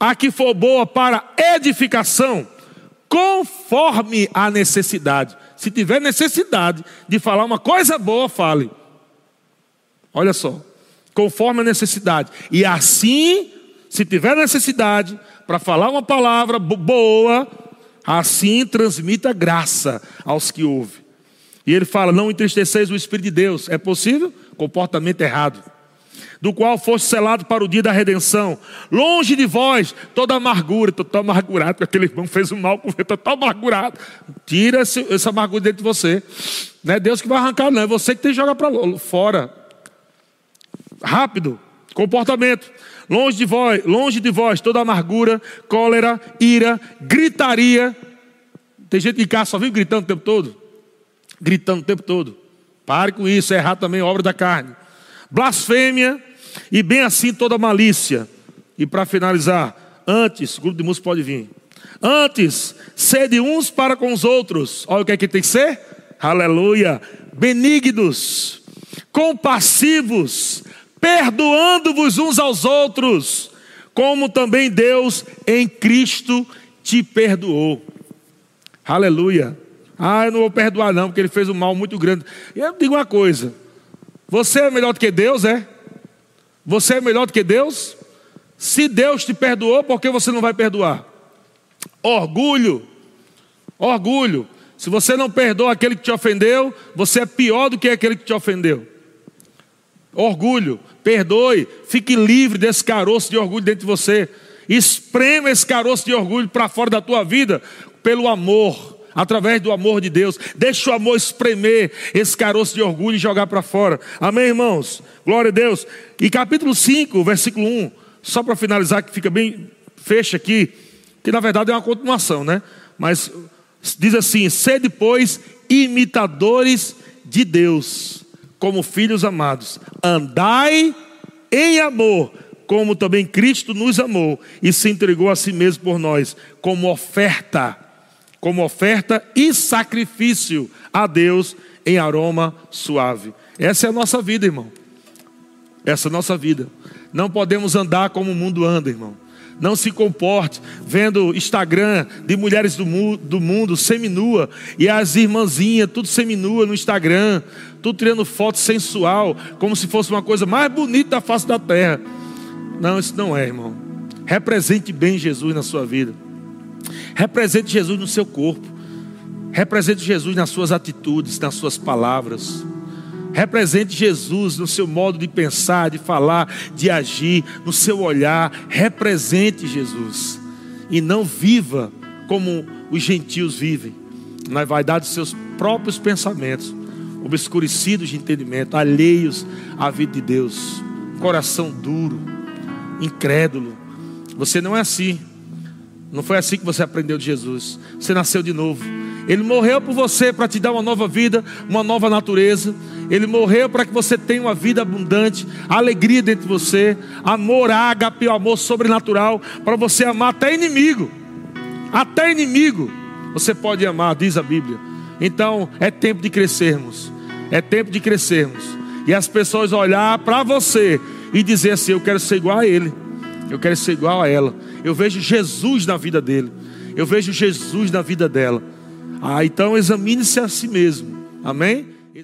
a que for boa para edificação, conforme a necessidade se tiver necessidade de falar uma coisa boa, fale. Olha só, conforme a necessidade. E assim, se tiver necessidade para falar uma palavra boa, assim transmita graça aos que ouvem. E ele fala: não entristeceis o Espírito de Deus. É possível? Comportamento errado do qual foste selado para o dia da redenção. Longe de vós toda amargura, estou tão amargurado, porque aquele irmão fez um mal com estou tão amargurado. Tira esse, essa amargura dentro de você. Não é Deus que vai arrancar, não, é você que tem que jogar para fora. Rápido, comportamento. Longe de vós, longe de vós toda amargura, cólera, ira, gritaria. Tem gente em casa só vive gritando o tempo todo. Gritando o tempo todo. Pare com isso, é errado também, obra da carne. Blasfêmia, e bem assim toda malícia. E para finalizar, antes, o grupo de música pode vir. Antes, sede uns para com os outros. Olha o que é que tem que ser? Aleluia. Benignos, compassivos, perdoando-vos uns aos outros, como também Deus em Cristo te perdoou. Aleluia. Ah, eu não vou perdoar, não, porque ele fez um mal muito grande. Eu digo uma coisa: você é melhor do que Deus, é? Você é melhor do que Deus? Se Deus te perdoou, por que você não vai perdoar? Orgulho, orgulho. Se você não perdoa aquele que te ofendeu, você é pior do que aquele que te ofendeu. Orgulho, perdoe, fique livre desse caroço de orgulho dentro de você. Esprema esse caroço de orgulho para fora da tua vida pelo amor, através do amor de Deus. Deixa o amor espremer esse caroço de orgulho e jogar para fora. Amém, irmãos? Glória a Deus. E capítulo 5, versículo 1, só para finalizar, que fica bem, fecha aqui, que na verdade é uma continuação, né? Mas diz assim: sede, pois, imitadores de Deus, como filhos amados, andai em amor, como também Cristo nos amou e se entregou a si mesmo por nós, como oferta, como oferta e sacrifício a Deus em aroma suave. Essa é a nossa vida, irmão. Essa é a nossa vida. Não podemos andar como o mundo anda, irmão. Não se comporte vendo Instagram de mulheres do mundo, do mundo seminua e as irmãzinhas, tudo seminua no Instagram, tudo tirando foto sensual, como se fosse uma coisa mais bonita da face da terra. Não, isso não é, irmão. Represente bem Jesus na sua vida. Represente Jesus no seu corpo. Represente Jesus nas suas atitudes, nas suas palavras. Represente Jesus no seu modo de pensar, de falar, de agir, no seu olhar. Represente Jesus. E não viva como os gentios vivem, na vaidade dos seus próprios pensamentos, obscurecidos de entendimento, alheios à vida de Deus, coração duro, incrédulo. Você não é assim. Não foi assim que você aprendeu de Jesus. Você nasceu de novo. Ele morreu por você para te dar uma nova vida, uma nova natureza. Ele morreu para que você tenha uma vida abundante, alegria dentro de você, amor ágape, amor sobrenatural, para você amar até inimigo. Até inimigo você pode amar, diz a Bíblia. Então é tempo de crescermos. É tempo de crescermos. E as pessoas olhar para você e dizer assim: Eu quero ser igual a ele. Eu quero ser igual a ela. Eu vejo Jesus na vida dele. Eu vejo Jesus na vida dela. Ah, então examine-se a si mesmo. Amém?